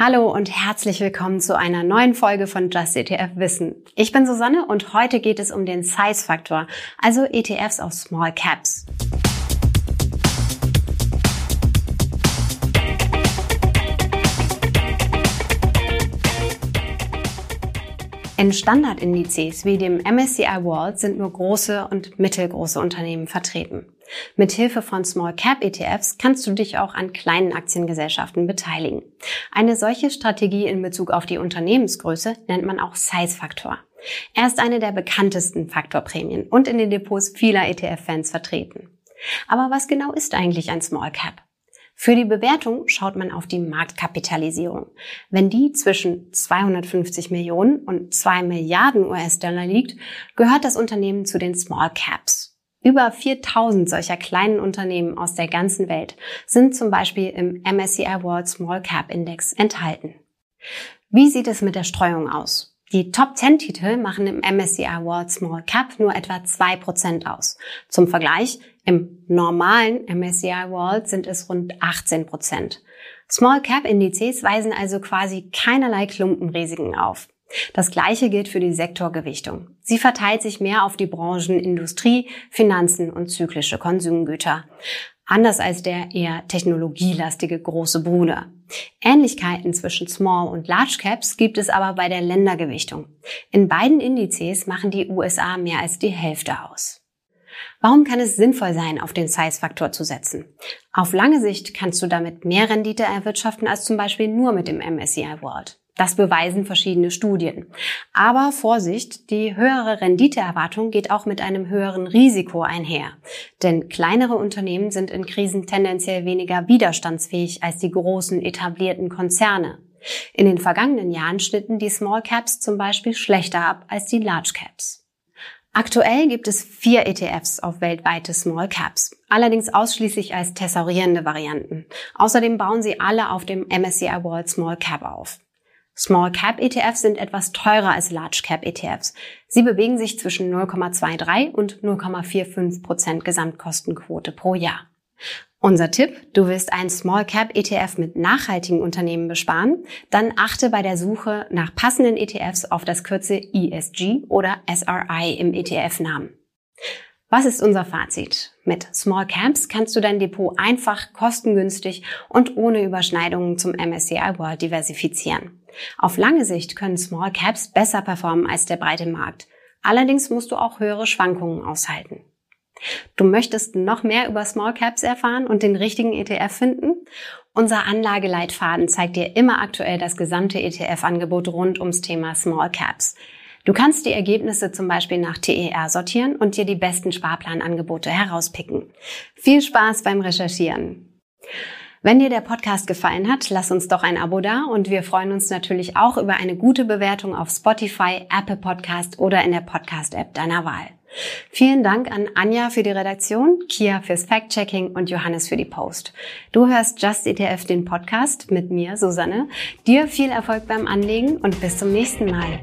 Hallo und herzlich willkommen zu einer neuen Folge von Just ETF Wissen. Ich bin Susanne und heute geht es um den Size Faktor, also ETFs auf Small Caps. In Standardindizes wie dem MSCI World sind nur große und mittelgroße Unternehmen vertreten. Mit Hilfe von Small Cap ETFs kannst du dich auch an kleinen Aktiengesellschaften beteiligen. Eine solche Strategie in Bezug auf die Unternehmensgröße nennt man auch Size Faktor. Er ist eine der bekanntesten Faktorprämien und in den Depots vieler ETF-Fans vertreten. Aber was genau ist eigentlich ein Small Cap? Für die Bewertung schaut man auf die Marktkapitalisierung. Wenn die zwischen 250 Millionen und 2 Milliarden US-Dollar liegt, gehört das Unternehmen zu den Small Caps. Über 4000 solcher kleinen Unternehmen aus der ganzen Welt sind zum Beispiel im MSCI World Small Cap Index enthalten. Wie sieht es mit der Streuung aus? Die Top 10 Titel machen im MSCI World Small Cap nur etwa 2% aus. Zum Vergleich, im normalen MSCI World sind es rund 18%. Small Cap Indizes weisen also quasi keinerlei Klumpenrisiken auf. Das gleiche gilt für die Sektorgewichtung. Sie verteilt sich mehr auf die Branchen Industrie, Finanzen und zyklische Konsumgüter. Anders als der eher technologielastige große Bruder. Ähnlichkeiten zwischen Small und Large Caps gibt es aber bei der Ländergewichtung. In beiden Indizes machen die USA mehr als die Hälfte aus. Warum kann es sinnvoll sein, auf den Size-Faktor zu setzen? Auf lange Sicht kannst du damit mehr Rendite erwirtschaften als zum Beispiel nur mit dem MSCI World. Das beweisen verschiedene Studien. Aber Vorsicht, die höhere Renditeerwartung geht auch mit einem höheren Risiko einher. Denn kleinere Unternehmen sind in Krisen tendenziell weniger widerstandsfähig als die großen etablierten Konzerne. In den vergangenen Jahren schnitten die Small Caps zum Beispiel schlechter ab als die Large Caps. Aktuell gibt es vier ETFs auf weltweite Small Caps, allerdings ausschließlich als thesaurierende Varianten. Außerdem bauen sie alle auf dem MSCI World Small Cap auf. Small Cap ETFs sind etwas teurer als Large Cap ETFs. Sie bewegen sich zwischen 0,23 und 0,45 Prozent Gesamtkostenquote pro Jahr. Unser Tipp, du willst einen Small Cap ETF mit nachhaltigen Unternehmen besparen? Dann achte bei der Suche nach passenden ETFs auf das Kürzel ESG oder SRI im ETF-Namen. Was ist unser Fazit? Mit Small Caps kannst du dein Depot einfach, kostengünstig und ohne Überschneidungen zum MSCI World diversifizieren. Auf lange Sicht können Small Caps besser performen als der breite Markt. Allerdings musst du auch höhere Schwankungen aushalten. Du möchtest noch mehr über Small Caps erfahren und den richtigen ETF finden? Unser Anlageleitfaden zeigt dir immer aktuell das gesamte ETF-Angebot rund ums Thema Small Caps. Du kannst die Ergebnisse zum Beispiel nach TER sortieren und dir die besten Sparplanangebote herauspicken. Viel Spaß beim Recherchieren. Wenn dir der Podcast gefallen hat, lass uns doch ein Abo da und wir freuen uns natürlich auch über eine gute Bewertung auf Spotify, Apple Podcast oder in der Podcast-App deiner Wahl. Vielen Dank an Anja für die Redaktion, Kia fürs Fact-Checking und Johannes für die Post. Du hörst Just ETF, den Podcast mit mir, Susanne. Dir viel Erfolg beim Anlegen und bis zum nächsten Mal.